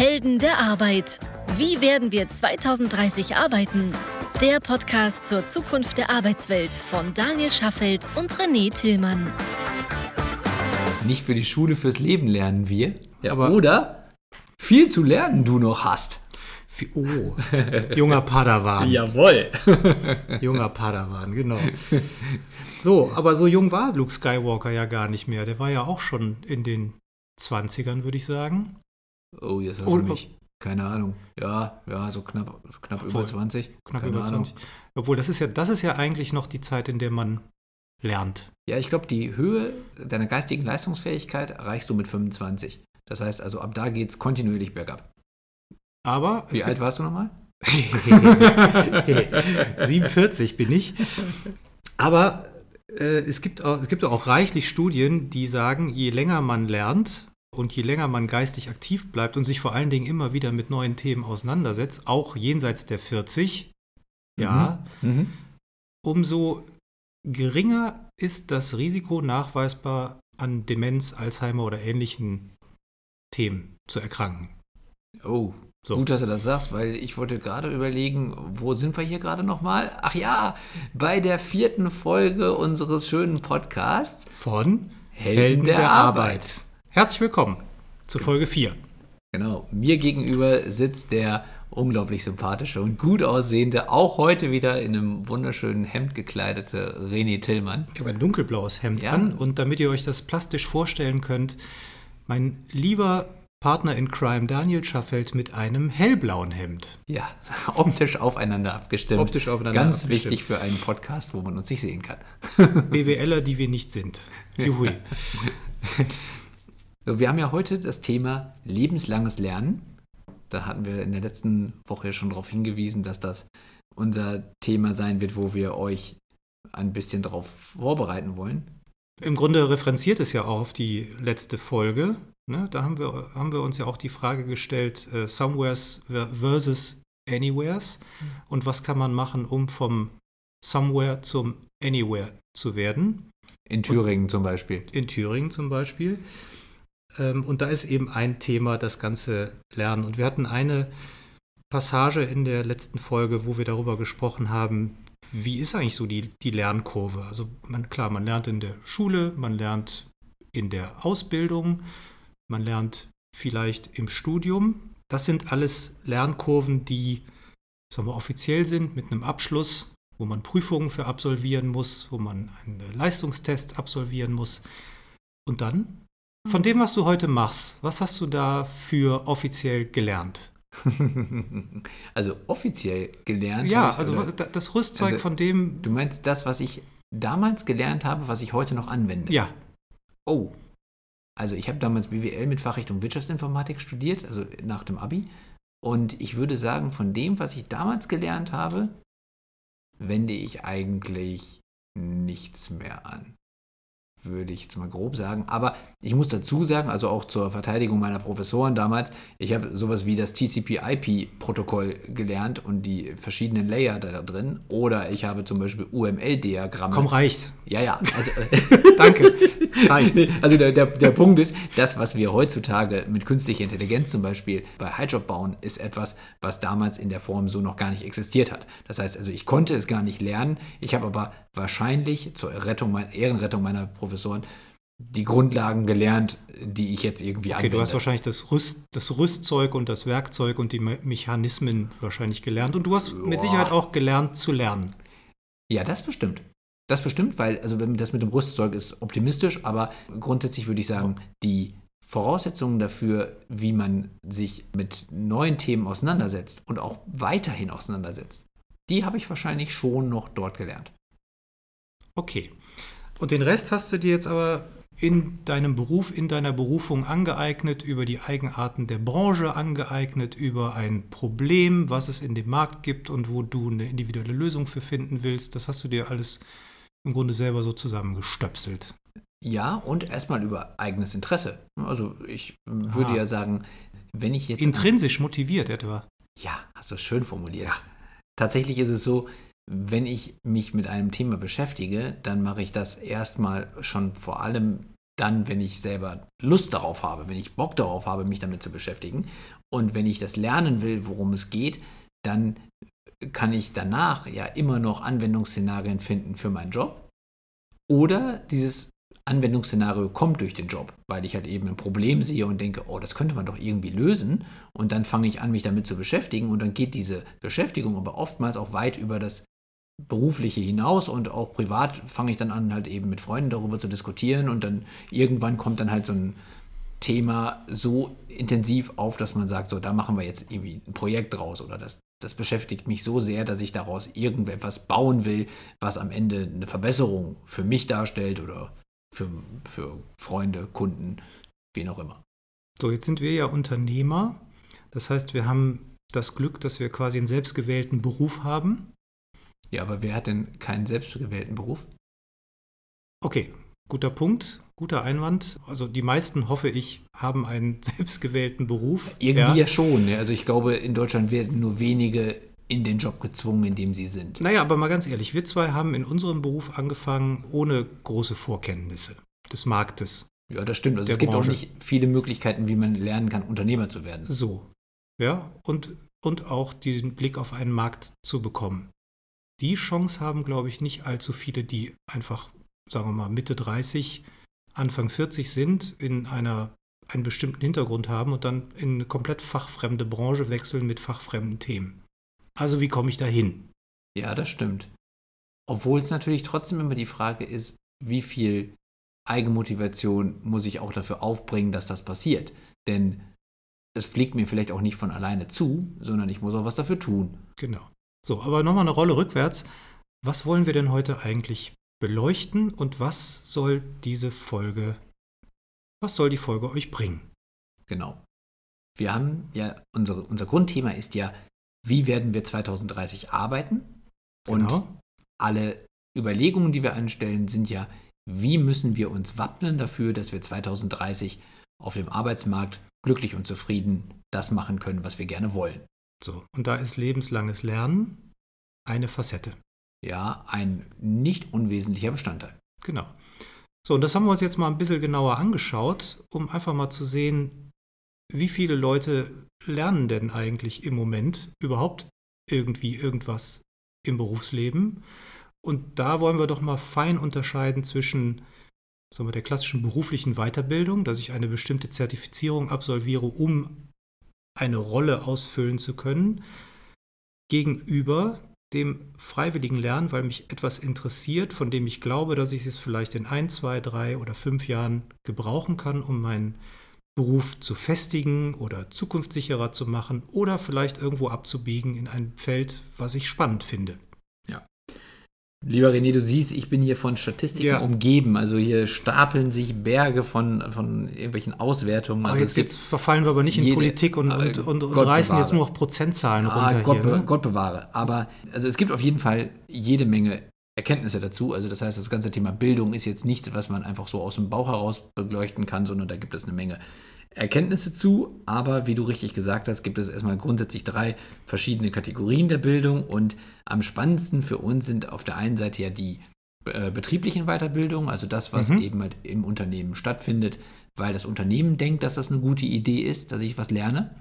Helden der Arbeit. Wie werden wir 2030 arbeiten? Der Podcast zur Zukunft der Arbeitswelt von Daniel Schaffelt und René Tillmann. Nicht für die Schule, fürs Leben lernen wir. Ja, aber oder viel zu lernen du noch hast. Oh, junger Padawan. Jawohl. junger Padawan, genau. So, aber so jung war Luke Skywalker ja gar nicht mehr. Der war ja auch schon in den 20ern, würde ich sagen. Oh, jetzt hast du mich. Keine Ahnung. Ja, ja, so knapp, knapp Obwohl, über 20. Knapp Keine über 20. Ahnung. Obwohl, das ist ja, das ist ja eigentlich noch die Zeit, in der man lernt. Ja, ich glaube, die Höhe deiner geistigen Leistungsfähigkeit erreichst du mit 25. Das heißt also, ab da geht es kontinuierlich bergab. Aber. Wie alt warst du nochmal? 47 bin ich. Aber äh, es, gibt auch, es gibt auch reichlich Studien, die sagen, je länger man lernt, und je länger man geistig aktiv bleibt und sich vor allen Dingen immer wieder mit neuen Themen auseinandersetzt, auch jenseits der 40, mhm. ja, mhm. umso geringer ist das Risiko nachweisbar an Demenz, Alzheimer oder ähnlichen Themen zu erkranken. Oh, so. Gut, dass du das sagst, weil ich wollte gerade überlegen, wo sind wir hier gerade nochmal? Ach ja, bei der vierten Folge unseres schönen Podcasts von Helden, Helden der, der Arbeit. Arbeit. Herzlich willkommen zu Folge 4. Genau, mir gegenüber sitzt der unglaublich sympathische und gut aussehende, auch heute wieder in einem wunderschönen Hemd gekleidete René Tillmann. Ich habe ein dunkelblaues Hemd ja. an und damit ihr euch das plastisch vorstellen könnt, mein lieber Partner in Crime Daniel Schaffelt mit einem hellblauen Hemd. Ja, optisch aufeinander abgestimmt. Optisch aufeinander Ganz abgestimmt. wichtig für einen Podcast, wo man uns nicht sehen kann. BWLer, die wir nicht sind. Juhui. Wir haben ja heute das Thema lebenslanges Lernen. Da hatten wir in der letzten Woche schon darauf hingewiesen, dass das unser Thema sein wird, wo wir euch ein bisschen darauf vorbereiten wollen. Im Grunde referenziert es ja auch auf die letzte Folge. Ne? Da haben wir, haben wir uns ja auch die Frage gestellt, uh, Somewheres versus Anywheres. Mhm. Und was kann man machen, um vom Somewhere zum Anywhere zu werden? In Thüringen Und, zum Beispiel. In Thüringen zum Beispiel. Ähm, und da ist eben ein Thema das ganze Lernen. Und wir hatten eine Passage in der letzten Folge, wo wir darüber gesprochen haben, wie ist eigentlich so die, die Lernkurve? Also man, klar, man lernt in der Schule, man lernt in der Ausbildung, man lernt vielleicht im Studium. Das sind alles Lernkurven, die sagen wir, offiziell sind, mit einem Abschluss, wo man Prüfungen für absolvieren muss, wo man einen Leistungstest absolvieren muss. Und dann von dem, was du heute machst, was hast du da für offiziell gelernt? also offiziell gelernt? Ja, also oder? das Rüstzeug also, von dem. Du meinst das, was ich damals gelernt habe, was ich heute noch anwende? Ja. Oh. Also ich habe damals BWL mit Fachrichtung Wirtschaftsinformatik studiert, also nach dem Abi. Und ich würde sagen, von dem, was ich damals gelernt habe, wende ich eigentlich nichts mehr an würde ich jetzt mal grob sagen. Aber ich muss dazu sagen, also auch zur Verteidigung meiner Professoren damals, ich habe sowas wie das TCP-IP-Protokoll gelernt und die verschiedenen Layer da drin. Oder ich habe zum Beispiel UML-Diagramme. Komm, reicht. Ja, ja. Also, Danke. reicht. Also der, der, der Punkt ist, das, was wir heutzutage mit künstlicher Intelligenz zum Beispiel bei Highjob bauen, ist etwas, was damals in der Form so noch gar nicht existiert hat. Das heißt also, ich konnte es gar nicht lernen. Ich habe aber wahrscheinlich zur Rettung, Ehrenrettung meiner Professoren Professoren die Grundlagen gelernt, die ich jetzt irgendwie okay, anwende. du hast wahrscheinlich das, Rüst, das Rüstzeug und das Werkzeug und die Mechanismen wahrscheinlich gelernt. Und du hast Boah. mit Sicherheit auch gelernt zu lernen. Ja, das bestimmt. Das bestimmt, weil also das mit dem Rüstzeug ist optimistisch, aber grundsätzlich würde ich sagen, die Voraussetzungen dafür, wie man sich mit neuen Themen auseinandersetzt und auch weiterhin auseinandersetzt, die habe ich wahrscheinlich schon noch dort gelernt. Okay. Und den Rest hast du dir jetzt aber in deinem Beruf, in deiner Berufung angeeignet, über die Eigenarten der Branche angeeignet, über ein Problem, was es in dem Markt gibt und wo du eine individuelle Lösung für finden willst. Das hast du dir alles im Grunde selber so zusammengestöpselt. Ja, und erstmal über eigenes Interesse. Also ich würde ah. ja sagen, wenn ich jetzt. Intrinsisch motiviert etwa. Ja, hast du schön formuliert. Ja. Tatsächlich ist es so, wenn ich mich mit einem Thema beschäftige, dann mache ich das erstmal schon vor allem dann, wenn ich selber Lust darauf habe, wenn ich Bock darauf habe, mich damit zu beschäftigen. Und wenn ich das lernen will, worum es geht, dann kann ich danach ja immer noch Anwendungsszenarien finden für meinen Job. Oder dieses Anwendungsszenario kommt durch den Job, weil ich halt eben ein Problem sehe und denke, oh, das könnte man doch irgendwie lösen. Und dann fange ich an, mich damit zu beschäftigen. Und dann geht diese Beschäftigung aber oftmals auch weit über das Berufliche hinaus und auch privat fange ich dann an, halt eben mit Freunden darüber zu diskutieren. Und dann irgendwann kommt dann halt so ein Thema so intensiv auf, dass man sagt, so, da machen wir jetzt irgendwie ein Projekt draus oder das, das beschäftigt mich so sehr, dass ich daraus irgendetwas bauen will, was am Ende eine Verbesserung für mich darstellt oder für, für Freunde, Kunden, wen auch immer. So, jetzt sind wir ja Unternehmer. Das heißt, wir haben das Glück, dass wir quasi einen selbstgewählten Beruf haben. Ja, aber wer hat denn keinen selbstgewählten Beruf? Okay, guter Punkt, guter Einwand. Also die meisten, hoffe ich, haben einen selbstgewählten Beruf. Irgendwie ja, ja schon. Ne? Also ich glaube, in Deutschland werden nur wenige in den Job gezwungen, in dem sie sind. Naja, aber mal ganz ehrlich, wir zwei haben in unserem Beruf angefangen ohne große Vorkenntnisse des Marktes. Ja, das stimmt. Also es gibt Branche. auch nicht viele Möglichkeiten, wie man lernen kann, Unternehmer zu werden. So. Ja, und, und auch den Blick auf einen Markt zu bekommen. Die Chance haben, glaube ich, nicht allzu viele, die einfach, sagen wir mal, Mitte 30, Anfang 40 sind, in einer einen bestimmten Hintergrund haben und dann in eine komplett fachfremde Branche wechseln mit fachfremden Themen. Also wie komme ich da hin? Ja, das stimmt. Obwohl es natürlich trotzdem immer die Frage ist, wie viel Eigenmotivation muss ich auch dafür aufbringen, dass das passiert. Denn es fliegt mir vielleicht auch nicht von alleine zu, sondern ich muss auch was dafür tun. Genau. So, aber nochmal eine Rolle rückwärts. Was wollen wir denn heute eigentlich beleuchten und was soll diese Folge, was soll die Folge euch bringen? Genau. Wir haben ja, unsere, unser Grundthema ist ja wie werden wir 2030 arbeiten. Und genau. alle Überlegungen, die wir anstellen, sind ja, wie müssen wir uns wappnen dafür, dass wir 2030 auf dem Arbeitsmarkt glücklich und zufrieden das machen können, was wir gerne wollen. So, und da ist lebenslanges Lernen eine Facette. Ja, ein nicht unwesentlicher Bestandteil. Genau. So, und das haben wir uns jetzt mal ein bisschen genauer angeschaut, um einfach mal zu sehen, wie viele Leute lernen denn eigentlich im Moment überhaupt irgendwie irgendwas im Berufsleben? Und da wollen wir doch mal fein unterscheiden zwischen sagen wir, der klassischen beruflichen Weiterbildung, dass ich eine bestimmte Zertifizierung absolviere, um eine Rolle ausfüllen zu können, gegenüber dem freiwilligen Lernen, weil mich etwas interessiert, von dem ich glaube, dass ich es vielleicht in ein, zwei, drei oder fünf Jahren gebrauchen kann, um meinen Beruf zu festigen oder zukunftssicherer zu machen oder vielleicht irgendwo abzubiegen in ein Feld, was ich spannend finde. Lieber René, du siehst, ich bin hier von Statistiken ja. umgeben. Also hier stapeln sich Berge von, von irgendwelchen Auswertungen. Also jetzt, jetzt, verfallen wir aber nicht in jede, Politik und, und, und, und reißen jetzt nur noch Prozentzahlen ah, runter. Gott, hier, ne? Gott bewahre. Aber also es gibt auf jeden Fall jede Menge Erkenntnisse dazu. Also das heißt, das ganze Thema Bildung ist jetzt nichts, was man einfach so aus dem Bauch heraus beleuchten kann, sondern da gibt es eine Menge Erkenntnisse zu. Aber wie du richtig gesagt hast, gibt es erstmal grundsätzlich drei verschiedene Kategorien der Bildung. Und am spannendsten für uns sind auf der einen Seite ja die äh, betrieblichen Weiterbildungen, also das, was mhm. eben halt im Unternehmen stattfindet, weil das Unternehmen denkt, dass das eine gute Idee ist, dass ich was lerne.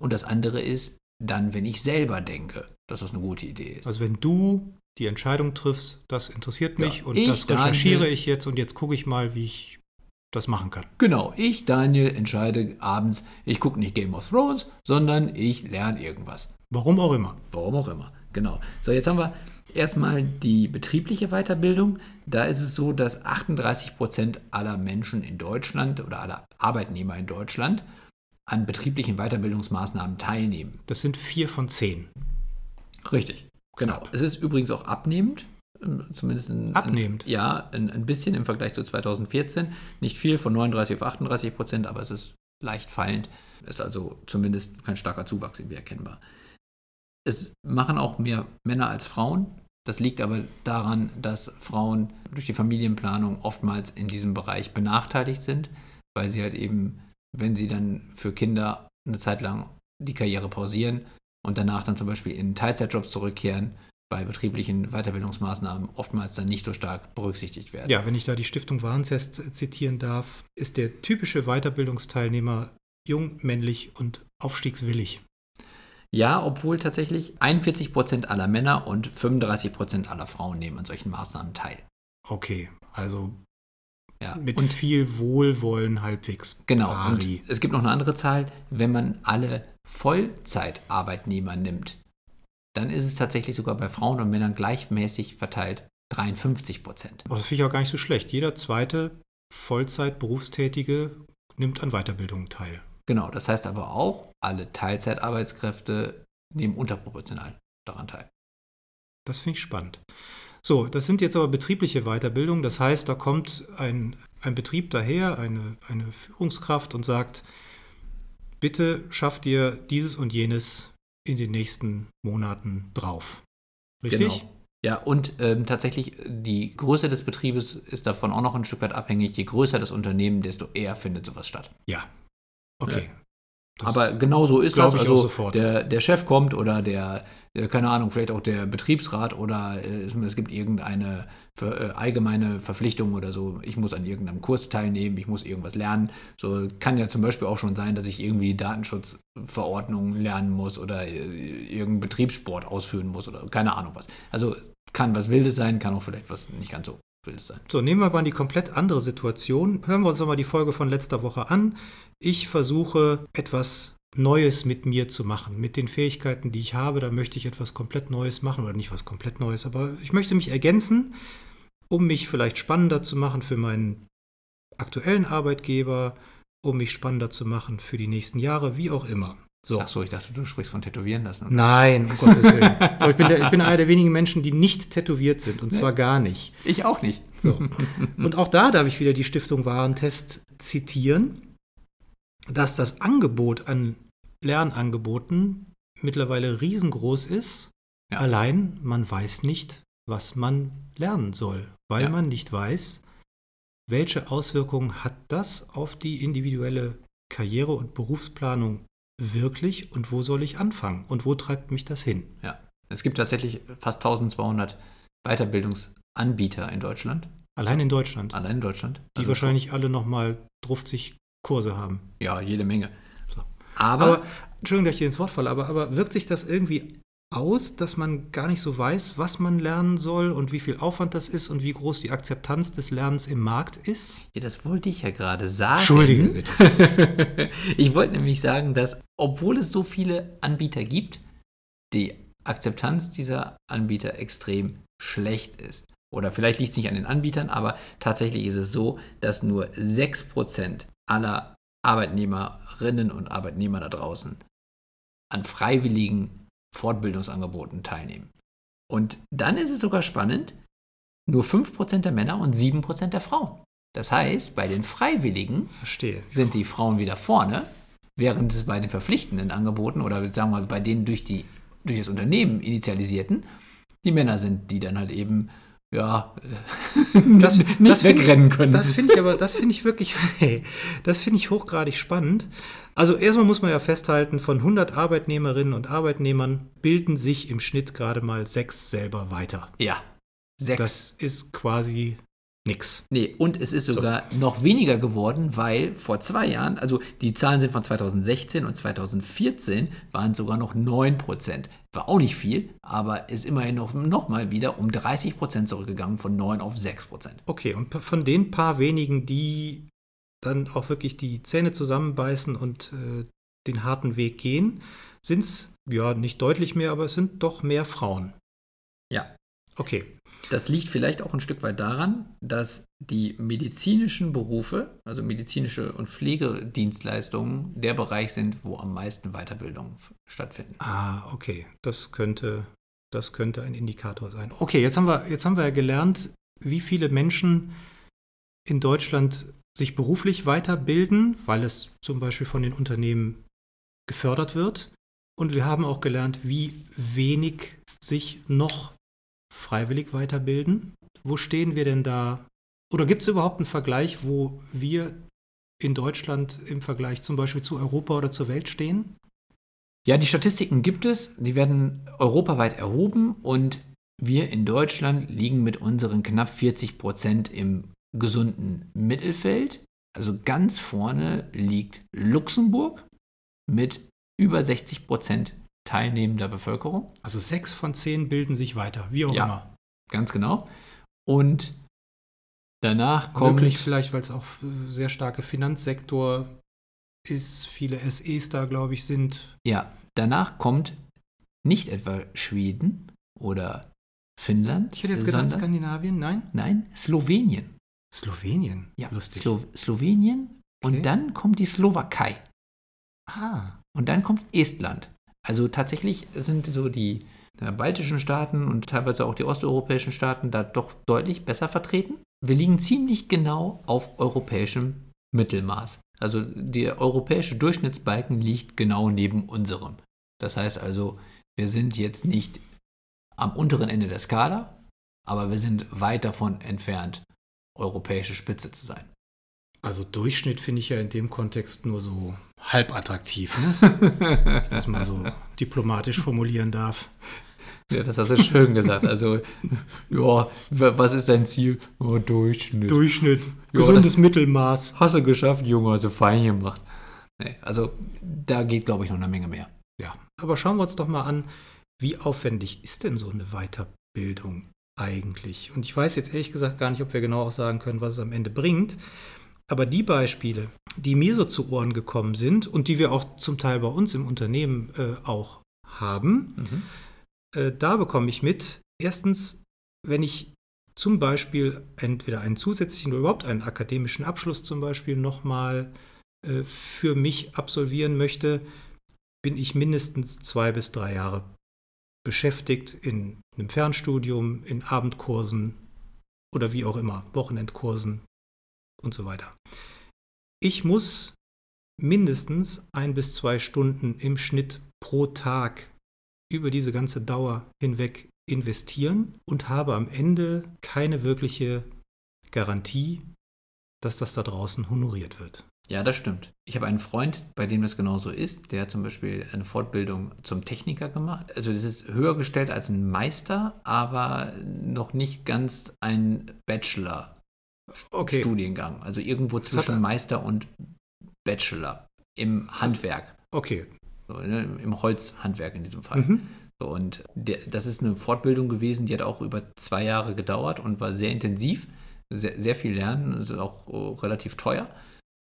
Und das andere ist dann, wenn ich selber denke, dass das eine gute Idee ist. Also wenn du die Entscheidung triffst, das interessiert mich ja, und das recherchiere ich jetzt und jetzt gucke ich mal, wie ich das machen kann. Genau, ich, Daniel, entscheide abends, ich gucke nicht Game of Thrones, sondern ich lerne irgendwas. Warum auch immer. Warum auch immer, genau. So, jetzt haben wir erstmal die betriebliche Weiterbildung. Da ist es so, dass 38 Prozent aller Menschen in Deutschland oder aller Arbeitnehmer in Deutschland an betrieblichen Weiterbildungsmaßnahmen teilnehmen. Das sind vier von zehn. Richtig. Genau. Es ist übrigens auch abnehmend, zumindest ein, abnehmend. Ein, ja, ein, ein, bisschen im Vergleich zu 2014. Nicht viel, von 39 auf 38 Prozent, aber es ist leicht fallend. Ist also zumindest kein starker Zuwachs irgendwie erkennbar. Es machen auch mehr Männer als Frauen. Das liegt aber daran, dass Frauen durch die Familienplanung oftmals in diesem Bereich benachteiligt sind, weil sie halt eben, wenn sie dann für Kinder eine Zeit lang die Karriere pausieren, und danach dann zum Beispiel in Teilzeitjobs zurückkehren, bei betrieblichen Weiterbildungsmaßnahmen oftmals dann nicht so stark berücksichtigt werden. Ja, wenn ich da die Stiftung Warentest zitieren darf, ist der typische Weiterbildungsteilnehmer jung, männlich und aufstiegswillig. Ja, obwohl tatsächlich 41 Prozent aller Männer und 35 Prozent aller Frauen nehmen an solchen Maßnahmen teil. Okay, also Ja. mit und viel Wohlwollen halbwegs. Genau, pari. und es gibt noch eine andere Zahl, wenn man alle Vollzeitarbeitnehmer nimmt, dann ist es tatsächlich sogar bei Frauen und Männern gleichmäßig verteilt 53 Prozent. Aber das finde ich auch gar nicht so schlecht. Jeder zweite Vollzeit-Berufstätige nimmt an Weiterbildungen teil. Genau, das heißt aber auch, alle Teilzeitarbeitskräfte nehmen unterproportional daran teil. Das finde ich spannend. So, das sind jetzt aber betriebliche Weiterbildungen. Das heißt, da kommt ein, ein Betrieb daher, eine, eine Führungskraft und sagt, bitte schafft ihr dieses und jenes in den nächsten Monaten drauf. Richtig? Genau. Ja, und ähm, tatsächlich die Größe des Betriebes ist davon auch noch ein Stück weit abhängig. Je größer das Unternehmen, desto eher findet sowas statt. Ja. Okay. Das- Aber genau so ist das. Also. Der, der Chef kommt oder der, der, keine Ahnung, vielleicht auch der Betriebsrat oder äh, es, gibt irgendeine äh, allgemeine Verpflichtung oder so. Ich muss an irgendeinem Kurs teilnehmen, ich muss irgendwas lernen. So kann ja zum Beispiel auch schon sein, dass ich irgendwie Datenschutzverordnungen lernen muss oder äh, irgendeinen Betriebssport ausführen muss oder keine Ahnung was. Also kann was Wildes sein, kann auch vielleicht was nicht ganz so Wildes sein. So, nehmen wir mal die komplett andere Situation. Hören wir uns nochmal die Folge von letzter Woche an. Ich versuche etwas Neues mit mir zu machen, mit den Fähigkeiten, die ich habe. Da möchte ich etwas komplett Neues machen oder nicht was komplett Neues, aber ich möchte mich ergänzen, um mich vielleicht spannender zu machen für meinen aktuellen Arbeitgeber, um mich spannender zu machen für die nächsten Jahre, wie auch immer. So. Ach so, ich dachte, du sprichst von Tätowieren lassen. oder? Nein, um Gottes Willen. Aber ich bin, der, ich bin einer der wenigen Menschen, die nicht tätowiert sind. Und zwar gar nicht. Ich auch nicht. So. Und auch da darf ich wieder die Stiftung Warentest zitieren, dass das Angebot an Lernangeboten mittlerweile riesengroß ist. Ja. Allein man weiß nicht, was man lernen soll, weil Ja. man nicht weiß, welche Auswirkungen hat das auf die individuelle Karriere- und Berufsplanung wirklich und wo soll ich anfangen und wo treibt mich das hin? Ja, es gibt tatsächlich fast 1200 Weiterbildungsanbieter in Deutschland, Allein in Deutschland, allein in Deutschland. die Also wahrscheinlich alle nochmal 50 Kurse haben. schon- Ja, jede Menge. So. Aber, Aber, Entschuldigung, dass ich dir ins Wort falle, aber, aber wirkt sich das irgendwie aus, dass man gar nicht so weiß, was man lernen soll und wie viel Aufwand das ist und wie groß die Akzeptanz des Lernens im Markt ist? ja, das wollte ich ja gerade sagen. Entschuldige bitte. ich wollte nämlich sagen, dass, obwohl es so viele Anbieter gibt, die Akzeptanz dieser Anbieter extrem schlecht ist. Oder vielleicht liegt es nicht an den Anbietern, aber tatsächlich ist es so, dass nur 6% aller Arbeitnehmerinnen und Arbeitnehmer da draußen an freiwilligen Fortbildungsangeboten teilnehmen. Und dann ist es sogar spannend, nur 5% der Männer und 7% der Frauen. Das heißt, bei den Freiwilligen Verstehe. sind die Frauen wieder vorne, während es bei den verpflichtenden Angeboten oder sagen wir mal bei denen durch, die, durch das Unternehmen initialisierten, die Männer sind, die dann halt eben ja, Das- nicht das find ich- wegrennen können. Das finde ich aber, das finde ich wirklich, das finde ich hochgradig spannend. Also erstmal muss man ja festhalten, von 100 Arbeitnehmerinnen und Arbeitnehmern bilden sich im Schnitt gerade mal sechs selber weiter. ja, sechs. Das ist quasi nix. Nee, und es ist sogar noch weniger geworden, weil vor zwei Jahren, also die Zahlen sind von 2016 und 2014, waren sogar noch 9 Prozent. War auch nicht viel, aber ist immerhin noch, noch mal wieder um 30 Prozent zurückgegangen, von 9 auf 6 Prozent. Okay, und von den paar wenigen, die dann auch wirklich die Zähne zusammenbeißen und äh, den harten Weg gehen, sind es ja nicht deutlich mehr, aber es sind doch mehr Frauen. Ja. Okay. Das liegt vielleicht auch ein Stück weit daran, dass die medizinischen Berufe, also medizinische und Pflegedienstleistungen, der Bereich sind, wo am meisten Weiterbildung stattfinden. Ah, okay. Das könnte, das könnte ein Indikator sein. Okay, jetzt haben wir, jetzt haben wir ja gelernt, wie viele Menschen in Deutschland sich beruflich weiterbilden, weil es zum Beispiel von den Unternehmen gefördert wird. Und wir haben auch gelernt, wie wenig sich noch freiwillig weiterbilden. Wo stehen wir denn da? Oder gibt es überhaupt einen Vergleich, wo wir in Deutschland im Vergleich zum Beispiel zu Europa oder zur Welt stehen? Ja, die Statistiken gibt es, die werden europaweit erhoben und wir in Deutschland liegen mit unseren knapp 40 Prozent im gesunden Mittelfeld. Also ganz vorne liegt Luxemburg mit über 60 Prozent teilnehmender Bevölkerung. Also sechs von zehn bilden sich weiter, wie auch Ja. immer. Ganz genau. Und danach kommt. Möglich vielleicht, weil es auch sehr starke Finanzsektor ist, viele SEs da, glaube ich, sind. Ja, danach kommt nicht etwa Schweden oder Finnland. Ich hätte jetzt gedacht Skandinavien, nein? Nein, Slowenien. Slowenien. Ja, lustig. Slo Slowenien. Okay. Und dann kommt die Slowakei. ah, Und dann kommt Estland. Also tatsächlich sind so die äh, baltischen Staaten und teilweise auch die osteuropäischen Staaten da doch deutlich besser vertreten. Wir liegen ziemlich genau auf europäischem Mittelmaß. Also der europäische Durchschnittsbalken liegt genau neben unserem. Das heißt also, wir sind jetzt nicht am unteren Ende der Skala, aber wir sind weit davon entfernt, europäische Spitze zu sein. Also Durchschnitt finde ich ja in dem Kontext nur so halb attraktiv, ne? Wenn ich das mal so diplomatisch formulieren darf. Ja, das hast du schön gesagt. Also, ja, wa- was ist dein Ziel? Oh, Durchschnitt. Durchschnitt, Ja, gesundes Mittelmaß. Hast du geschafft, Junge, also fein gemacht. Nee, also, da geht, glaube ich, noch eine Menge mehr. Ja, aber schauen wir uns doch mal an, wie aufwendig ist denn so eine Weiterbildung eigentlich? Und ich weiß jetzt ehrlich gesagt gar nicht, ob wir genau auch sagen können, was es am Ende bringt. Aber die Beispiele, die mir so zu Ohren gekommen sind und die wir auch zum Teil bei uns im Unternehmen äh, auch haben, äh, da bekomme ich mit, erstens, wenn ich zum Beispiel entweder einen zusätzlichen oder überhaupt einen akademischen Abschluss zum Beispiel nochmal äh, für mich absolvieren möchte, bin ich mindestens zwei bis drei Jahre beschäftigt in einem Fernstudium, in Abendkursen oder wie auch immer, Wochenendkursen und so weiter. Ich muss mindestens ein bis zwei Stunden im Schnitt pro Tag über diese ganze Dauer hinweg investieren und habe am Ende keine wirkliche Garantie, dass das da draußen honoriert wird. Ja, das stimmt. Ich habe einen Freund, bei dem das genauso ist. Der hat zum Beispiel eine Fortbildung zum Techniker gemacht. Also, das ist höher gestellt als ein Meister, aber noch nicht ganz ein Bachelor-Studiengang. Also, irgendwo zwischen er- Meister und Bachelor im Handwerk. Okay. So, ne, Im Holzhandwerk in diesem Fall. Mhm. So, und der, das ist eine Fortbildung gewesen, die hat auch über zwei Jahre gedauert und war sehr intensiv, sehr, sehr viel lernen, ist auch äh, relativ teuer.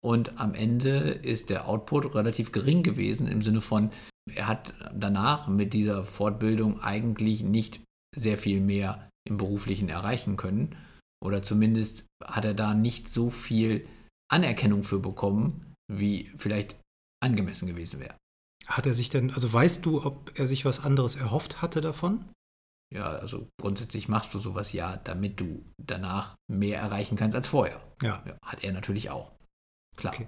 Und am Ende ist der Output relativ gering gewesen im Sinne von, er hat danach mit dieser Fortbildung eigentlich nicht sehr viel mehr im beruflichen erreichen können. Oder zumindest hat er da nicht so viel Anerkennung für bekommen, wie vielleicht angemessen gewesen wäre. Hat er sich denn, also weißt du, ob er sich was anderes erhofft hatte davon? Ja, also grundsätzlich machst du sowas ja, damit du danach mehr erreichen kannst als vorher. Ja. Ja, hat er natürlich auch. Klar. Okay.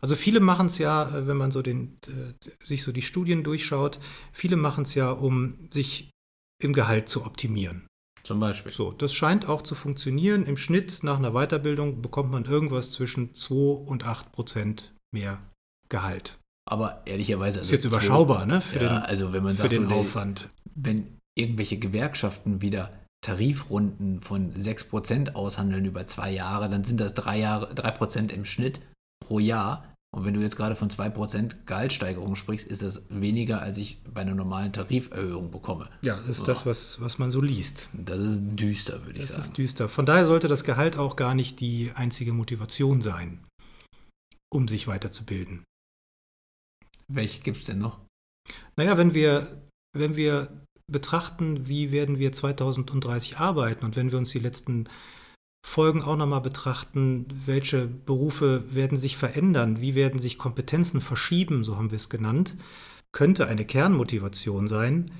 Also viele machen es ja, äh, wenn man so den, äh, sich so die Studien durchschaut, viele machen es ja, um sich im Gehalt zu optimieren. Zum Beispiel. So, das scheint auch zu funktionieren. Im Schnitt nach einer Weiterbildung bekommt man irgendwas zwischen 2 und 8 Prozent mehr Gehalt. Aber ehrlicherweise. Ist also jetzt zwei- überschaubar, ne? Für ja, den, also wenn man sagt, den so, Aufwand. wenn irgendwelche Gewerkschaften wieder Tarifrunden von 6% aushandeln über zwei Jahre, dann sind das drei, Jahre, 3% im Schnitt pro Jahr. Und wenn du jetzt gerade von 2% Gehaltssteigerung sprichst, ist das weniger, als ich bei einer normalen Tariferhöhung bekomme. Ja, das ist das, was, was man so liest. Das ist düster, würde ich Das sagen. ist düster. Von daher sollte das Gehalt auch gar nicht die einzige Motivation sein, um sich weiterzubilden. Welche gibt es denn noch? Naja, wenn wir, wenn wir betrachten, wie werden wir 2030 arbeiten und wenn wir uns die letzten Folgen auch nochmal betrachten, welche Berufe werden sich verändern, wie werden sich Kompetenzen verschieben, so haben wir es genannt, könnte eine Kernmotivation sein,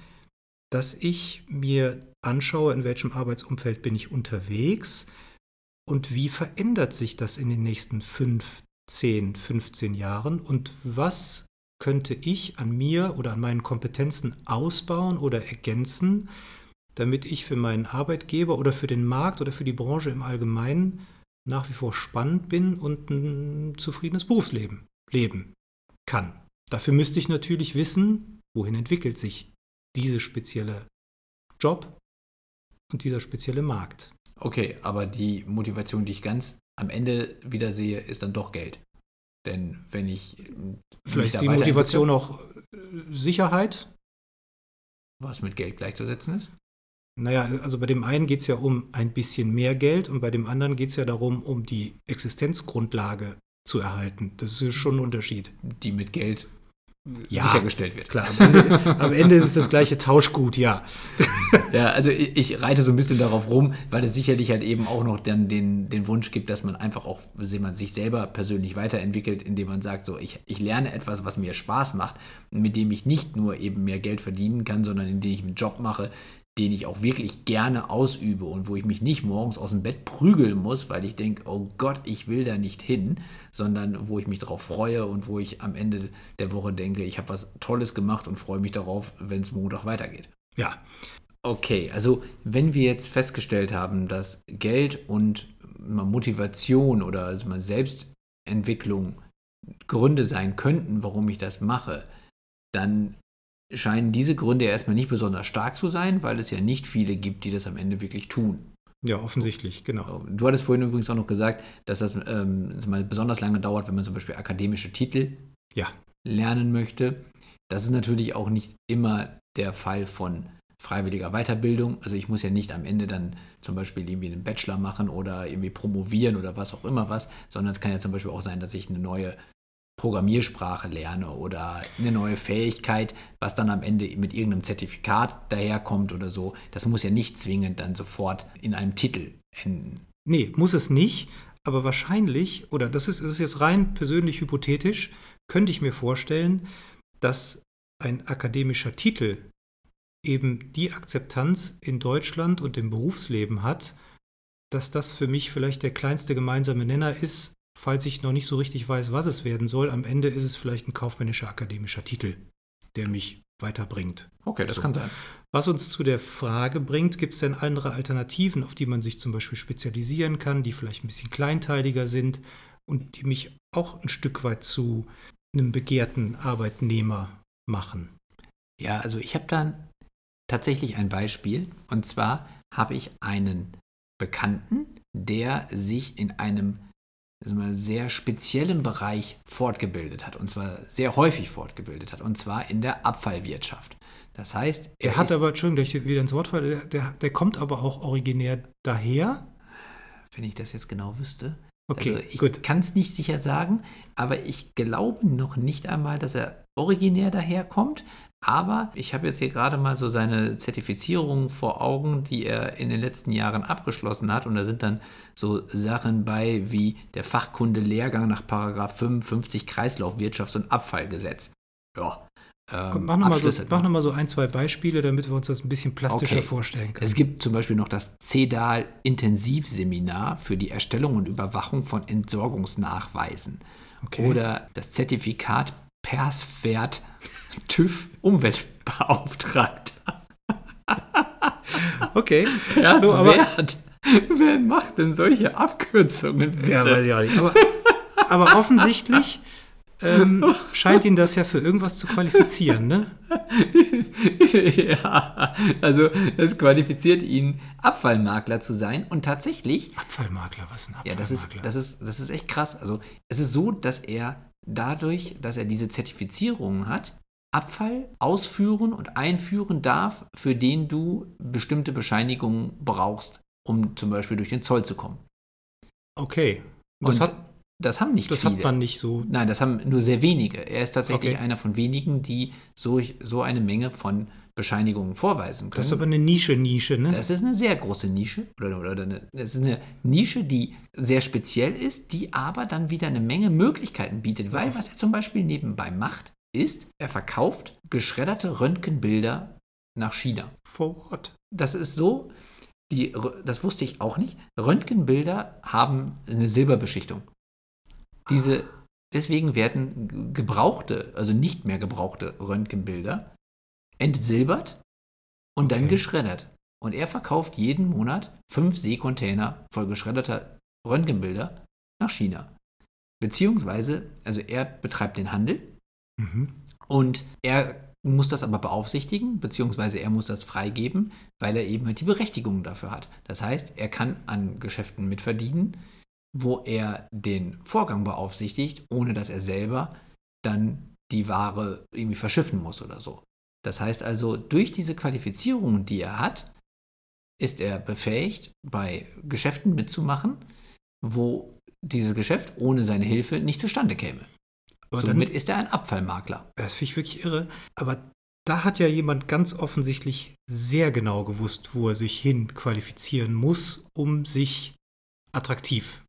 dass ich mir anschaue, in welchem Arbeitsumfeld bin ich unterwegs und wie verändert sich das in den nächsten 5, 10, 15 Jahren und was könnte ich an mir oder an meinen Kompetenzen ausbauen oder ergänzen, damit ich für meinen Arbeitgeber oder für den Markt oder für die Branche im Allgemeinen nach wie vor spannend bin und ein zufriedenes Berufsleben leben kann. Dafür müsste ich natürlich wissen, wohin entwickelt sich diese spezielle Job, und dieser spezielle Markt. Okay, aber die Motivation, die ich ganz am Ende wieder sehe, ist dann doch Geld. Denn wenn ich. Vielleicht ist die Motivation auch äh, Sicherheit. Was mit Geld gleichzusetzen ist? Naja, also bei dem einen geht es ja um ein bisschen mehr Geld und bei dem anderen geht es ja darum, um die Existenzgrundlage zu erhalten. Das ist schon ein Unterschied. Die mit Geld ja, sichergestellt wird. Klar, am Ende, am Ende, ist es das gleiche Tauschgut, ja. Ja, also ich, ich, reite so ein bisschen darauf rum, weil es sicherlich halt eben auch noch dann den, den Wunsch gibt, dass man einfach auch man sich selber persönlich weiterentwickelt, indem man sagt, so ich, ich lerne etwas, was mir Spaß macht, mit dem ich nicht nur eben mehr Geld verdienen kann, sondern indem ich einen Job mache, den ich auch wirklich gerne ausübe und wo ich mich nicht morgens aus dem Bett prügeln muss, weil ich denke, oh Gott, ich will da nicht hin, sondern wo ich mich darauf freue und wo ich am Ende der Woche denke, ich habe was Tolles gemacht und freue mich darauf, wenn es Montag weitergeht. Ja. Okay, also wenn wir jetzt festgestellt haben, dass Geld und Motivation oder also Selbstentwicklung Gründe sein könnten, warum ich das mache, dann scheinen diese Gründe erstmal nicht besonders stark zu sein, weil es ja nicht viele gibt, die das am Ende wirklich tun. Ja, offensichtlich, genau. Du hattest vorhin übrigens auch noch gesagt, dass das ähm, mal besonders lange dauert, wenn man zum Beispiel akademische Titel ja. lernen möchte. Das ist natürlich auch nicht immer der Fall von freiwilliger Weiterbildung. Also ich muss ja nicht am Ende dann zum Beispiel irgendwie einen Bachelor machen oder irgendwie promovieren oder was auch immer was, sondern es kann ja zum Beispiel auch sein, dass ich eine neue Programmiersprache lerne oder eine neue Fähigkeit, was dann am Ende mit irgendeinem Zertifikat daherkommt oder so. Das muss ja nicht zwingend dann sofort in einem Titel enden. Nee, muss es nicht. Aber wahrscheinlich, oder das ist, das ist jetzt rein persönlich hypothetisch, könnte ich mir vorstellen, dass ein akademischer Titel eben die Akzeptanz in Deutschland und im Berufsleben hat, dass das für mich vielleicht der kleinste gemeinsame Nenner ist, falls ich noch nicht so richtig weiß, was es werden soll. Am Ende ist es vielleicht ein kaufmännischer akademischer Titel, der mich weiterbringt. Okay, das so. kann sein. Was uns zu der Frage bringt, gibt es denn andere Alternativen, auf die man sich zum Beispiel spezialisieren kann, die vielleicht ein bisschen kleinteiliger sind und die mich auch ein Stück weit zu einem begehrten Arbeitnehmer machen? Ja, also ich habe da tatsächlich ein Beispiel. Und zwar habe ich einen Bekannten, der sich in einem sehr speziellen Bereich fortgebildet hat. Und zwar sehr häufig fortgebildet hat. Und zwar in der Abfallwirtschaft. Das heißt, er der hat aber, Entschuldigung, dass ich wieder ins Wort falle, der, der, der kommt aber auch originär daher. Wenn ich das jetzt genau wüsste. Okay, also ich kann es nicht sicher sagen, aber ich glaube noch nicht einmal, dass er originär daherkommt. Aber ich habe jetzt hier gerade mal so seine Zertifizierung vor Augen, die er in den letzten Jahren abgeschlossen hat. Und da sind dann so Sachen bei wie der Fachkunde-Lehrgang nach Paragraph 55 Kreislaufwirtschafts- und Abfallgesetz. Ja. Ähm, Komm, mach nochmal so, noch mal so ein, zwei Beispiele, damit wir uns das ein bisschen plastischer okay. vorstellen können. Es gibt zum Beispiel noch das CEDAL-Intensivseminar für die Erstellung und Überwachung von Entsorgungsnachweisen. Okay. Oder das Zertifikat Perswert TÜV Umweltbeauftragter. Okay. Perswert. So, Wer macht denn solche Abkürzungen? Bitte? Ja, weiß ich auch nicht. Aber, aber offensichtlich ähm, scheint ihn das ja für irgendwas zu qualifizieren, ne? ja, also es qualifiziert ihn, Abfallmakler zu sein. Und tatsächlich. Abfallmakler, was ist ein Abfallmakler? Ja, das ist, das, ist, das ist echt krass. Also es ist so, dass er dadurch, dass er diese Zertifizierungen hat, Abfall ausführen und einführen darf, für den du bestimmte Bescheinigungen brauchst, um zum Beispiel durch den Zoll zu kommen. Okay. Das, hat, das haben nicht das viele. Das hat man nicht so. Nein, das haben nur sehr wenige. Er ist tatsächlich okay. einer von wenigen, die so, so eine Menge von Bescheinigungen vorweisen können. Das ist aber eine Nische-Nische, ne? Das ist eine sehr große Nische. Oder, oder eine, das ist eine Nische, die sehr speziell ist, die aber dann wieder eine Menge Möglichkeiten bietet. Weil was er zum Beispiel nebenbei macht, ist, er verkauft geschredderte Röntgenbilder nach China. For what? Das ist so, die, das wusste ich auch nicht. Röntgenbilder haben eine Silberbeschichtung. Diese, deswegen werden gebrauchte, also nicht mehr gebrauchte Röntgenbilder entsilbert und okay. dann geschreddert. Und er verkauft jeden Monat fünf Seekontainer voll geschredderter Röntgenbilder nach China. Beziehungsweise, also er betreibt den Handel mhm. und er muss das aber beaufsichtigen, beziehungsweise er muss das freigeben, weil er eben halt die Berechtigung dafür hat. Das heißt, er kann an Geschäften mitverdienen, wo er den Vorgang beaufsichtigt, ohne dass er selber dann die Ware irgendwie verschiffen muss oder so. Das heißt also, durch diese Qualifizierung, die er hat, ist er befähigt, bei Geschäften mitzumachen, wo dieses Geschäft ohne seine Hilfe nicht zustande käme. Aber Somit dann, ist er ein Abfallmakler. das finde ich wirklich irre. Aber da hat ja jemand ganz offensichtlich sehr genau gewusst, wo er sich hin qualifizieren muss, um sich attraktiv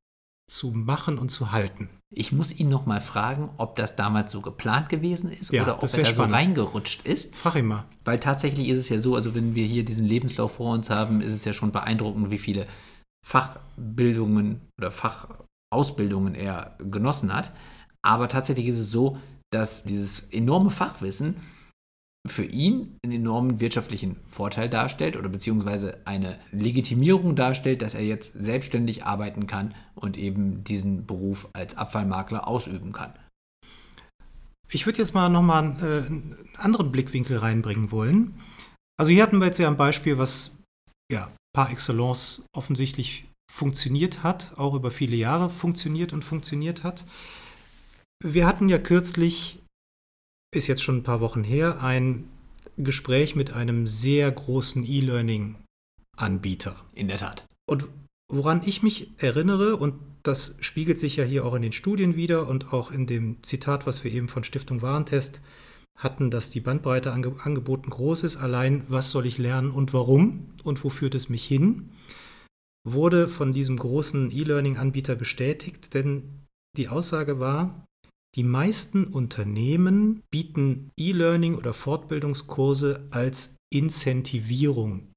zu machen und zu halten. Ich muss ihn noch mal fragen, ob das damals so geplant gewesen ist Ja, oder ob er da so spannend. reingerutscht ist. Frag ihn mal. Weil tatsächlich ist es ja so, also wenn wir hier diesen Lebenslauf vor uns haben, ist es ja schon beeindruckend, wie viele Fachbildungen oder Fachausbildungen er genossen hat. Aber tatsächlich ist es so, dass dieses enorme Fachwissen für ihn einen enormen wirtschaftlichen Vorteil darstellt oder beziehungsweise eine Legitimierung darstellt, dass er jetzt selbstständig arbeiten kann und eben diesen Beruf als Abfallmakler ausüben kann. Ich würde jetzt mal nochmal äh, einen anderen Blickwinkel reinbringen wollen. Also hier hatten wir jetzt ja ein Beispiel, was ja par excellence offensichtlich funktioniert hat, auch über viele Jahre funktioniert und funktioniert hat. Wir hatten ja kürzlich, ist jetzt schon ein paar Wochen her, ein Gespräch mit einem sehr großen E-Learning-Anbieter. In der Tat. Und woran ich mich erinnere, und das spiegelt sich ja hier auch in den Studien wieder und auch in dem Zitat, was wir eben von Stiftung Warentest hatten, dass die Bandbreite ange angeboten groß ist. Allein, was soll ich lernen und warum und wo führt es mich hin, wurde von diesem großen E-Learning-Anbieter bestätigt, denn die Aussage war, die meisten Unternehmen bieten E-Learning oder Fortbildungskurse als Incentivierung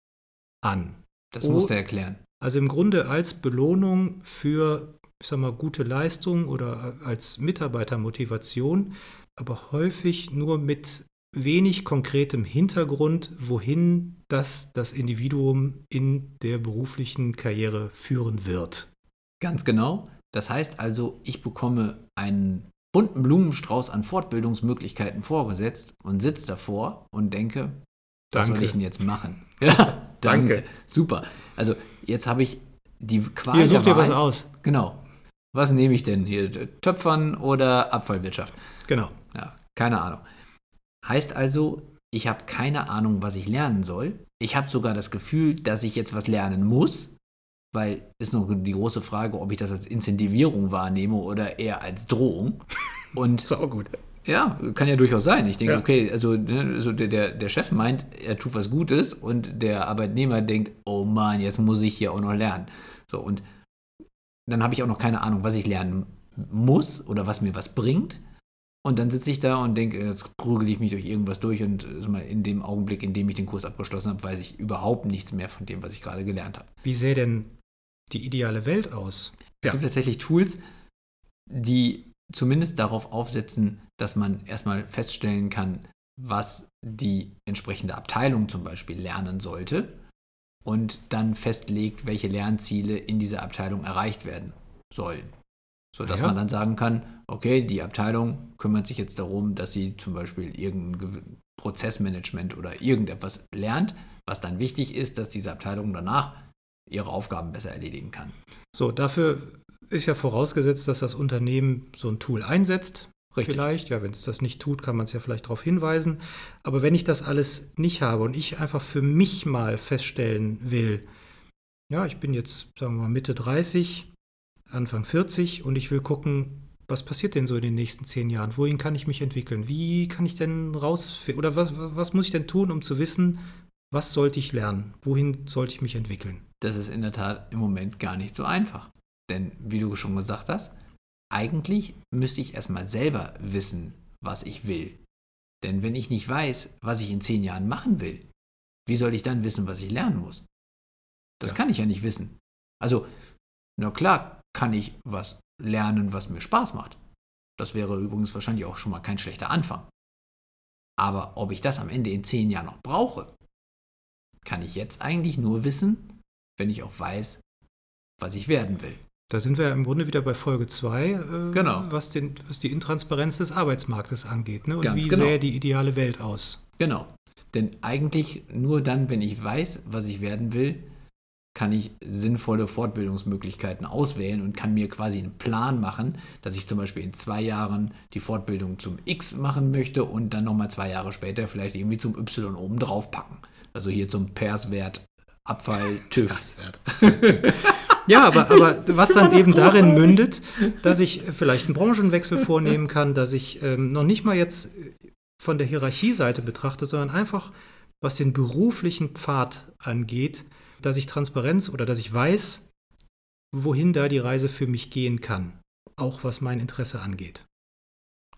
an. Das Oh. musst du erklären. Also im Grunde als Belohnung für, ich sag mal, gute Leistung oder als Mitarbeitermotivation, aber häufig nur mit wenig konkretem Hintergrund, wohin das das Individuum in der beruflichen Karriere führen wird. Ganz genau. Das heißt also, ich bekomme einen bunten Blumenstrauß an Fortbildungsmöglichkeiten vorgesetzt und sitze davor und denke, was soll Danke. ich denn jetzt machen? Ja, danke. Danke. Super. Also jetzt habe ich die Qual Hier, such dir was aus. Genau. Was nehme ich denn hier? Töpfern oder Abfallwirtschaft? Genau. Ja, keine Ahnung. Heißt also, ich habe keine Ahnung, was ich lernen soll. Ich habe sogar das Gefühl, dass ich jetzt was lernen muss, weil ist noch die große Frage, ob ich das als Incentivierung wahrnehme oder eher als Drohung. Und Ist auch gut. ja, kann ja durchaus sein. Ich denke, Ja. okay, also, ne, also der, der, Chef meint, er tut was Gutes und der Arbeitnehmer denkt, oh Mann, jetzt muss ich hier auch noch lernen. So, und dann habe ich auch noch keine Ahnung, was ich lernen muss oder was mir was bringt. Und dann sitze ich da und denke, jetzt prügel ich mich durch irgendwas durch und in dem Augenblick, in dem ich den Kurs abgeschlossen habe, weiß ich überhaupt nichts mehr von dem, was ich gerade gelernt habe. Wie sähe denn die ideale Welt aus? Es Ja. gibt tatsächlich Tools, die zumindest darauf aufsetzen, dass man erstmal feststellen kann, was die entsprechende Abteilung zum Beispiel lernen sollte und dann festlegt, welche Lernziele in dieser Abteilung erreicht werden sollen. Sodass Ja. man dann sagen kann, okay, die Abteilung kümmert sich jetzt darum, dass sie zum Beispiel irgendein Prozessmanagement oder irgendetwas lernt, was dann wichtig ist, dass diese Abteilung danach ihre Aufgaben besser erledigen kann. So, dafür ist ja vorausgesetzt, dass das Unternehmen so ein Tool einsetzt. Richtig. Vielleicht, ja, wenn es das nicht tut, kann man es ja vielleicht darauf hinweisen. Aber wenn ich das alles nicht habe und ich einfach für mich mal feststellen will, ja, ich bin jetzt, sagen wir mal, Mitte 30, Anfang 40 und ich will gucken, was passiert denn so in den nächsten zehn Jahren? Wohin kann ich mich entwickeln? Wie kann ich denn rausfinden? Oder was, was muss ich denn tun, um zu wissen, was sollte ich lernen? Wohin sollte ich mich entwickeln? Das ist in der Tat im Moment gar nicht so einfach. Denn wie du schon gesagt hast, eigentlich müsste ich erstmal selber wissen, was ich will. Denn wenn ich nicht weiß, was ich in zehn Jahren machen will, wie soll ich dann wissen, was ich lernen muss? Das Ja. kann ich ja nicht wissen. Also, na klar kann ich was lernen, was mir Spaß macht. Das wäre übrigens wahrscheinlich auch schon mal kein schlechter Anfang. Aber ob ich das am Ende in zehn Jahren noch brauche, kann ich jetzt eigentlich nur wissen, wenn ich auch weiß, was ich werden will. Da sind wir ja im Grunde wieder bei Folge 2, äh, Genau. was, den, was die Intransparenz des Arbeitsmarktes angeht. Ne? Und Ganz wie genau. sähe die ideale Welt aus? Genau. Denn eigentlich nur dann, wenn ich weiß, was ich werden will, kann ich sinnvolle Fortbildungsmöglichkeiten auswählen und kann mir quasi einen Plan machen, dass ich zum Beispiel in zwei Jahren die Fortbildung zum X machen möchte und dann nochmal zwei Jahre später vielleicht irgendwie zum Y oben drauf packen. Also hier zum Perswert, Abfall, TÜV. Ja, aber, aber was dann eben darin mündet, dass ich vielleicht einen Branchenwechsel vornehmen kann, dass ich ähm, noch nicht mal jetzt von der Hierarchieseite betrachte, sondern einfach, was den beruflichen Pfad angeht, dass ich Transparenz oder dass ich weiß, wohin da die Reise für mich gehen kann, auch was mein Interesse angeht.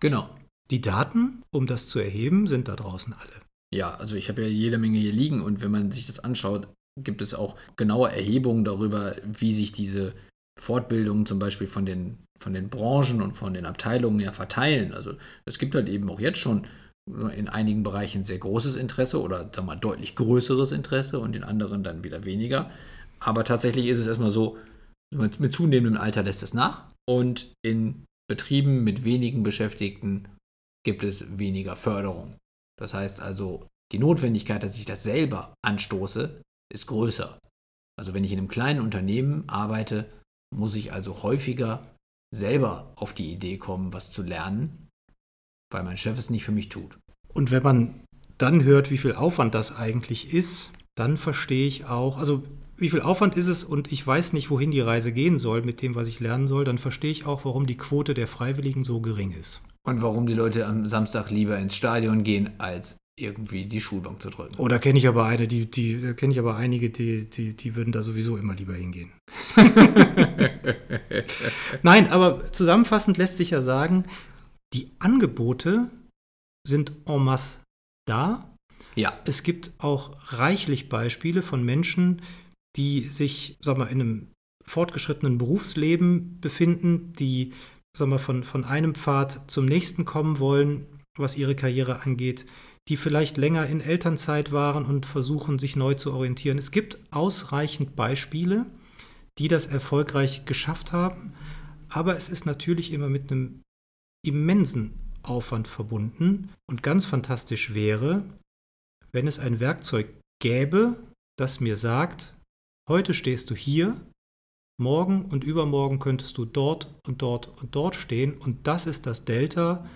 Genau. Die Daten, um das zu erheben, sind da draußen alle. Ja, also ich habe ja jede Menge hier liegen und wenn man sich das anschaut, gibt es auch genaue Erhebungen darüber, wie sich diese Fortbildungen zum Beispiel von den, von den Branchen und von den Abteilungen ja verteilen. Also es gibt halt eben auch jetzt schon in einigen Bereichen sehr großes Interesse oder sagen wir, deutlich größeres Interesse und in anderen dann wieder weniger. Aber tatsächlich ist es erstmal so, mit, mit zunehmendem Alter lässt es nach und in Betrieben mit wenigen Beschäftigten gibt es weniger Förderung. Das heißt also, die Notwendigkeit, dass ich das selber anstoße, ist größer. Also wenn ich in einem kleinen Unternehmen arbeite, muss ich also häufiger selber auf die Idee kommen, was zu lernen, weil mein Chef es nicht für mich tut. Und wenn man dann hört, wie viel Aufwand das eigentlich ist, dann verstehe ich auch, also wie viel Aufwand ist es und ich weiß nicht, wohin die Reise gehen soll mit dem, was ich lernen soll, dann verstehe ich auch, warum die Quote der Freiwilligen so gering ist. Und warum die Leute am Samstag lieber ins Stadion gehen, als irgendwie die Schulbank zu drücken. Oder kenne ich aber eine, die, die kenne ich aber einige, die, die, die würden da sowieso immer lieber hingehen. Nein, aber zusammenfassend lässt sich ja sagen, die Angebote sind en masse da. Ja. Es gibt auch reichlich Beispiele von Menschen, die sich, sag mal, in einem fortgeschrittenen Berufsleben befinden, die, sag mal, von, von einem Pfad zum nächsten kommen wollen, was ihre Karriere angeht, die vielleicht länger in Elternzeit waren und versuchen, sich neu zu orientieren. Es gibt ausreichend Beispiele, die das erfolgreich geschafft haben, aber es ist natürlich immer mit einem immensen Aufwand verbunden und ganz fantastisch wäre, wenn es ein Werkzeug gäbe, das mir sagt, heute stehst du hier, morgen und übermorgen könntest du dort und dort und dort stehen und das ist das Delta,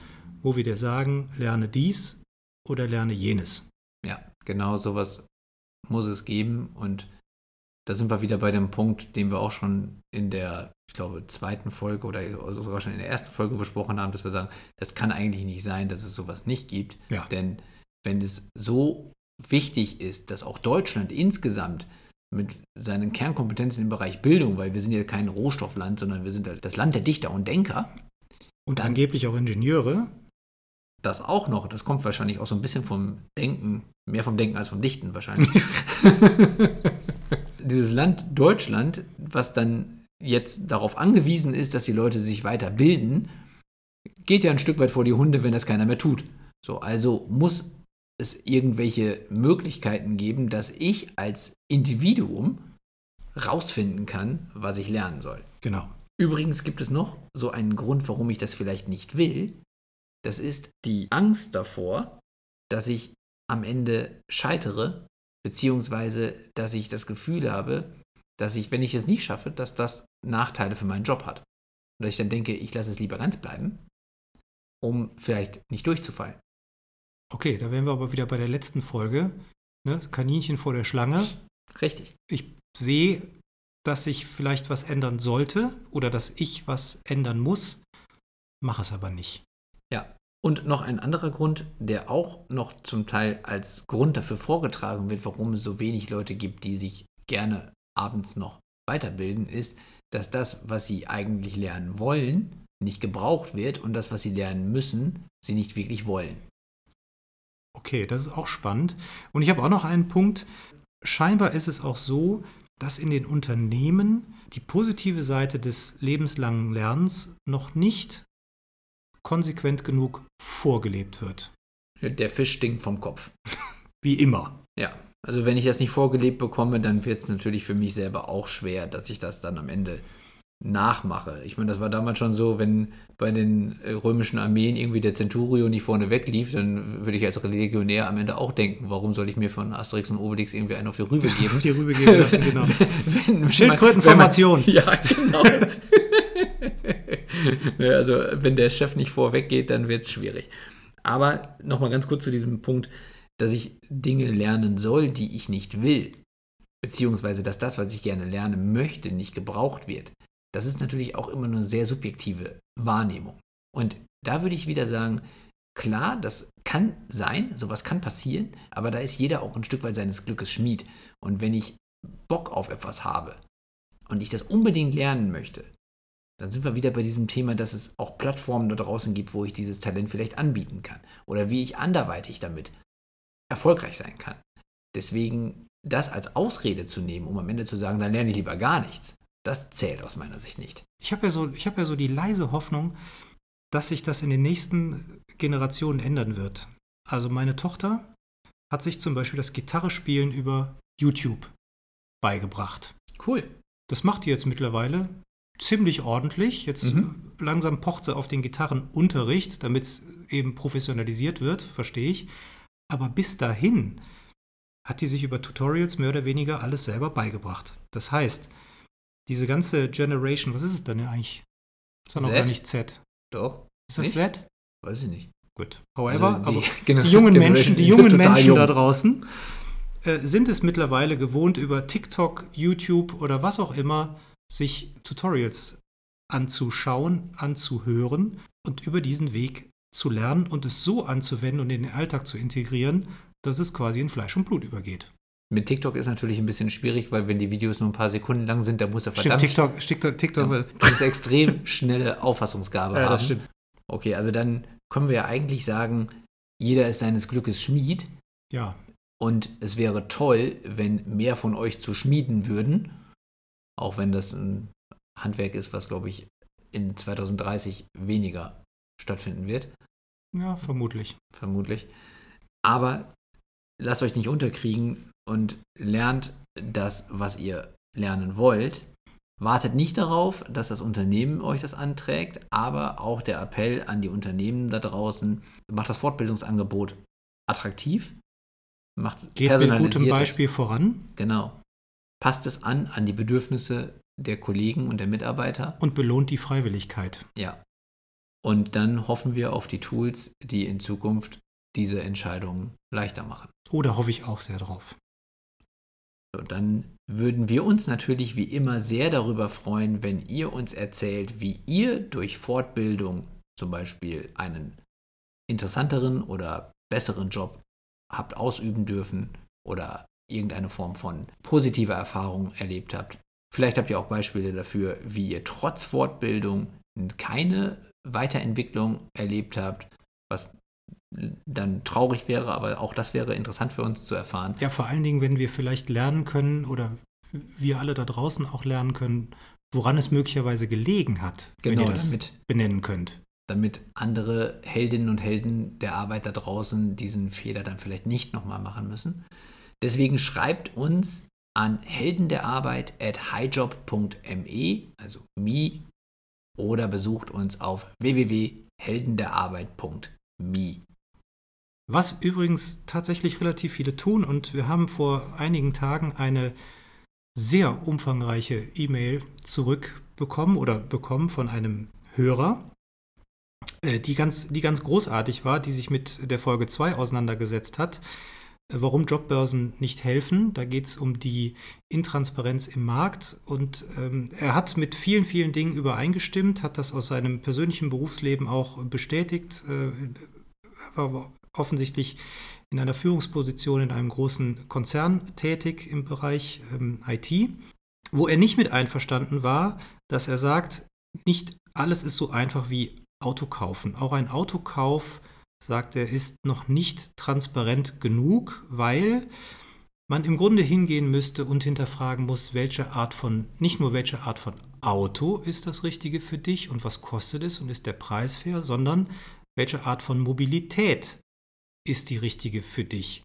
wo wir dir sagen, lerne dies oder lerne jenes. Ja, genau sowas muss es geben und da sind wir wieder bei dem Punkt, den wir auch schon in der, ich glaube, zweiten Folge oder sogar schon in der ersten Folge besprochen haben, dass wir sagen, das kann eigentlich nicht sein, dass es sowas nicht gibt. Ja. Denn wenn es so wichtig ist, dass auch Deutschland insgesamt mit seinen Kernkompetenzen im Bereich Bildung, weil wir sind ja kein Rohstoffland, sondern wir sind halt das Land der Dichter und Denker. Und dann, angeblich auch Ingenieure. Das auch noch, das kommt wahrscheinlich auch so ein bisschen vom Denken, mehr vom Denken als vom Dichten wahrscheinlich. Dieses Land Deutschland, was dann jetzt darauf angewiesen ist, dass die Leute sich weiter bilden, geht ja ein Stück weit vor die Hunde, wenn das keiner mehr tut. So, also muss es irgendwelche Möglichkeiten geben, dass ich als Individuum rausfinden kann, was ich lernen soll. Genau. Übrigens gibt es noch so einen Grund, warum ich das vielleicht nicht will. Das ist die Angst davor, dass ich am Ende scheitere, beziehungsweise dass ich das Gefühl habe, dass ich, wenn ich es nicht schaffe, dass das Nachteile für meinen Job hat. Und dass ich dann denke, ich lasse es lieber ganz bleiben, um vielleicht nicht durchzufallen. Okay, da wären wir aber wieder bei der letzten Folge. Ne? Kaninchen vor der Schlange. Richtig. Ich sehe, dass sich vielleicht was ändern sollte oder dass ich was ändern muss, mache es aber nicht. Ja. Und noch ein anderer Grund, der auch noch zum Teil als Grund dafür vorgetragen wird, warum es so wenig Leute gibt, die sich gerne abends noch weiterbilden, ist, dass das, was sie eigentlich lernen wollen, nicht gebraucht wird und das, was sie lernen müssen, sie nicht wirklich wollen. Okay, das ist auch spannend. Und ich habe auch noch einen Punkt. Scheinbar ist es auch so, dass in den Unternehmen die positive Seite des lebenslangen Lernens noch nicht konsequent genug vorgelebt wird. Der Fisch stinkt vom Kopf. Wie immer. Ja, also wenn ich das nicht vorgelebt bekomme, dann wird es natürlich für mich selber auch schwer, dass ich das dann am Ende nachmache. Ich meine, das war damals schon so, wenn bei den äh, römischen Armeen irgendwie der Centurio nicht vorne weglief, dann würde ich als Legionär am Ende auch denken, warum soll ich mir von Asterix und Obelix irgendwie einen auf die Rübe geben? Auf die Rübe geben lassen, genau. wenn, wenn Schildkrötenformation. Ja, genau. Ja, also wenn der Chef nicht vorweggeht, dann wird es schwierig. Aber nochmal ganz kurz zu diesem Punkt, dass ich Dinge lernen soll, die ich nicht will. Beziehungsweise, dass das, was ich gerne lernen möchte, nicht gebraucht wird. Das ist natürlich auch immer eine sehr subjektive Wahrnehmung. Und da würde ich wieder sagen, klar, das kann sein, sowas kann passieren, aber da ist jeder auch ein Stück weit seines Glückes Schmied. Und wenn ich Bock auf etwas habe und ich das unbedingt lernen möchte, dann sind wir wieder bei diesem Thema, dass es auch Plattformen da draußen gibt, wo ich dieses Talent vielleicht anbieten kann. Oder wie ich anderweitig damit erfolgreich sein kann. Deswegen das als Ausrede zu nehmen, um am Ende zu sagen, dann lerne ich lieber gar nichts, das zählt aus meiner Sicht nicht. Ich habe ja, so, hab ja so die leise Hoffnung, dass sich das in den nächsten Generationen ändern wird. Also meine Tochter hat sich zum Beispiel das Gitarrespielen über YouTube beigebracht. Cool. Das macht die jetzt mittlerweile ziemlich ordentlich. Jetzt mhm. langsam pocht sie auf den Gitarrenunterricht, damit es eben professionalisiert wird, verstehe ich. Aber bis dahin hat die sich über Tutorials mehr oder weniger alles selber beigebracht. Das heißt, diese ganze Generation, was ist es denn eigentlich? Ist doch noch gar nicht Z. Doch. Ist das nicht? Z? Weiß ich nicht. Gut. However, also die, aber genau, die jungen Menschen, die jungen Menschen jung. da draußen äh, sind es mittlerweile gewohnt, über TikTok, YouTube oder was auch immer sich Tutorials anzuschauen, anzuhören und über diesen Weg zu lernen und es so anzuwenden und in den Alltag zu integrieren, dass es quasi in Fleisch und Blut übergeht. Mit TikTok ist natürlich ein bisschen schwierig, weil wenn die Videos nur ein paar Sekunden lang sind, dann muss er verdammt... Stimmt, TikTok, TikTok, TikTok ja, muss extrem schnelle Auffassungsgabe ja, haben. Das stimmt. Okay, also dann können wir ja eigentlich sagen, jeder ist seines Glückes Schmied. Ja. Und es wäre toll, wenn mehr von euch zu schmieden würden, auch wenn das ein Handwerk ist, was, glaube ich, in 2030 weniger stattfinden wird. Ja, vermutlich. Vermutlich. Aber lasst euch nicht unterkriegen und lernt das, was ihr lernen wollt. Wartet nicht darauf, dass das Unternehmen euch das anträgt, aber auch der Appell an die Unternehmen da draußen, macht das Fortbildungsangebot attraktiv, macht Geht mit gutem Beispiel voran. Genau. Passt es an an die Bedürfnisse der Kollegen und der Mitarbeiter. Und belohnt die Freiwilligkeit. Ja. Und dann hoffen wir auf die Tools, die in Zukunft diese Entscheidungen leichter machen. Oder oh, hoffe ich auch sehr drauf. So, dann würden wir uns natürlich wie immer sehr darüber freuen, wenn ihr uns erzählt, wie ihr durch Fortbildung zum Beispiel einen interessanteren oder besseren Job habt ausüben dürfen oder irgendeine Form von positiver Erfahrung erlebt habt. Vielleicht habt ihr auch Beispiele dafür, wie ihr trotz Fortbildung keine Weiterentwicklung erlebt habt, was dann traurig wäre, aber auch das wäre interessant für uns zu erfahren. Ja, vor allen Dingen, wenn wir vielleicht lernen können oder wir alle da draußen auch lernen können, woran es möglicherweise gelegen hat, genau, wenn ihr das damit, benennen könnt. Damit andere Heldinnen und Helden der Arbeit da draußen diesen Fehler dann vielleicht nicht nochmal machen müssen. Deswegen schreibt uns an heldenderarbeit at highjob.me, also me, oder besucht uns auf www.heldenderarbeit.me. Was übrigens tatsächlich relativ viele tun und wir haben vor einigen Tagen eine sehr umfangreiche E-Mail zurückbekommen oder bekommen von einem Hörer, äh, die ganz, die ganz großartig war, die sich mit der Folge 2 auseinandergesetzt hat. Äh, warum Jobbörsen nicht helfen. Da geht es um die Intransparenz im Markt. Und ähm, er hat mit vielen, vielen Dingen übereingestimmt, hat das aus seinem persönlichen Berufsleben auch bestätigt. Äh, war offensichtlich in einer Führungsposition in einem großen Konzern tätig im Bereich ähm, IT, wo er nicht mit einverstanden war, dass er sagt, nicht alles ist so einfach wie Auto kaufen. Auch ein Autokauf, sagt er, ist noch nicht transparent genug, weil man im Grunde hingehen müsste und hinterfragen muss, welche Art von, nicht nur welche Art von Auto ist das Richtige für dich und was kostet es und ist der Preis fair, sondern welche Art von Mobilität ist die richtige für dich?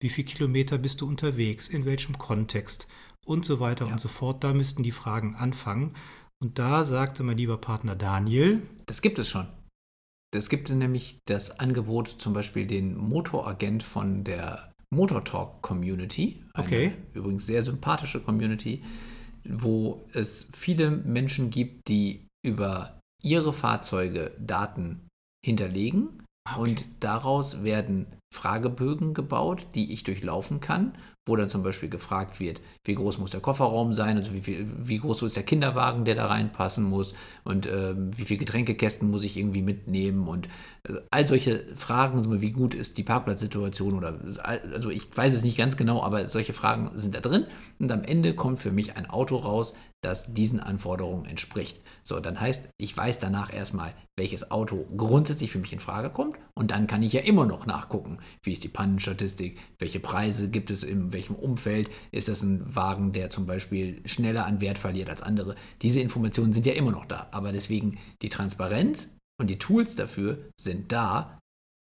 Wie viele Kilometer bist du unterwegs? In welchem Kontext? Und so weiter ja. und so fort. Da müssten die Fragen anfangen. Und da sagte mein lieber Partner Daniel, Das gibt es schon. Das gibt nämlich das Angebot, zum Beispiel den Motoragent von der Motor Talk Community. Okay. übrigens sehr sympathische Community, wo es viele Menschen gibt, die über ihre Fahrzeuge Daten hinterlegen Ah, okay. und daraus werden Fragebögen gebaut, die ich durchlaufen kann, wo dann zum Beispiel gefragt wird, wie groß muss der Kofferraum sein, also wie, viel, wie groß ist der Kinderwagen, der da reinpassen muss und ähm, wie viele Getränkekästen muss ich irgendwie mitnehmen und äh, all solche Fragen, wie gut ist die Parkplatzsituation oder also ich weiß es nicht ganz genau, aber solche Fragen sind da drin und am Ende kommt für mich ein Auto raus, das diesen Anforderungen entspricht. So, dann heißt, ich weiß danach erstmal, welches Auto grundsätzlich für mich in Frage kommt und dann kann ich ja immer noch nachgucken, wie ist die Pannenstatistik, welche Preise gibt es in welchem Umfeld, ist das ein Wagen, der zum Beispiel schneller an Wert verliert als andere. Diese Informationen sind ja immer noch da, aber deswegen die Transparenz und die Tools dafür sind da.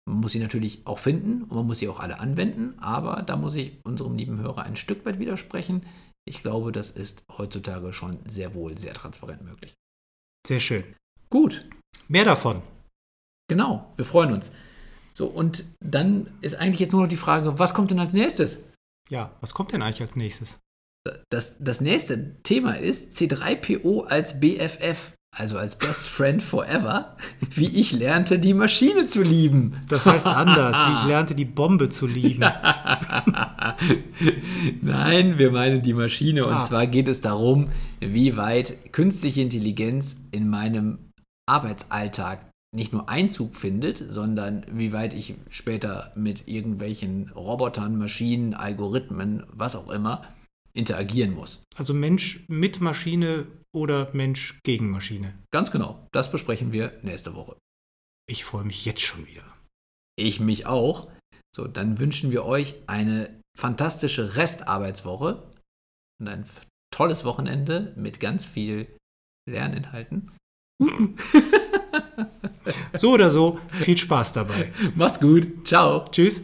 Man muss sie natürlich auch finden und man muss sie auch alle anwenden, aber da muss ich unserem lieben Hörer ein Stück weit widersprechen. Ich glaube, das ist heutzutage schon sehr wohl sehr transparent möglich. Sehr schön. Gut, Mehr davon. genau, wir freuen uns. So, und dann ist eigentlich jetzt nur noch die Frage, was kommt denn als nächstes? Ja, was kommt denn eigentlich als nächstes? Das, das nächste Thema ist C3PO als BFF, also als Best Friend Forever, wie ich lernte, die Maschine zu lieben. Das heißt anders, wie ich lernte, die Bombe zu lieben. Nein, wir meinen die Maschine. Und Ah. zwar geht es darum, wie weit künstliche Intelligenz in meinem Arbeitsalltag nicht nur Einzug findet, sondern wie weit ich später mit irgendwelchen Robotern, Maschinen, Algorithmen, was auch immer, interagieren muss. Also Mensch mit Maschine oder Mensch gegen Maschine. Ganz genau, das besprechen wir nächste Woche. Ich freue mich jetzt schon wieder. Ich mich auch. So, dann wünschen wir euch eine fantastische Restarbeitswoche und ein tolles Wochenende mit ganz viel Lerninhalten. So oder so, viel Spaß dabei. Macht's gut. Ciao. Tschüss.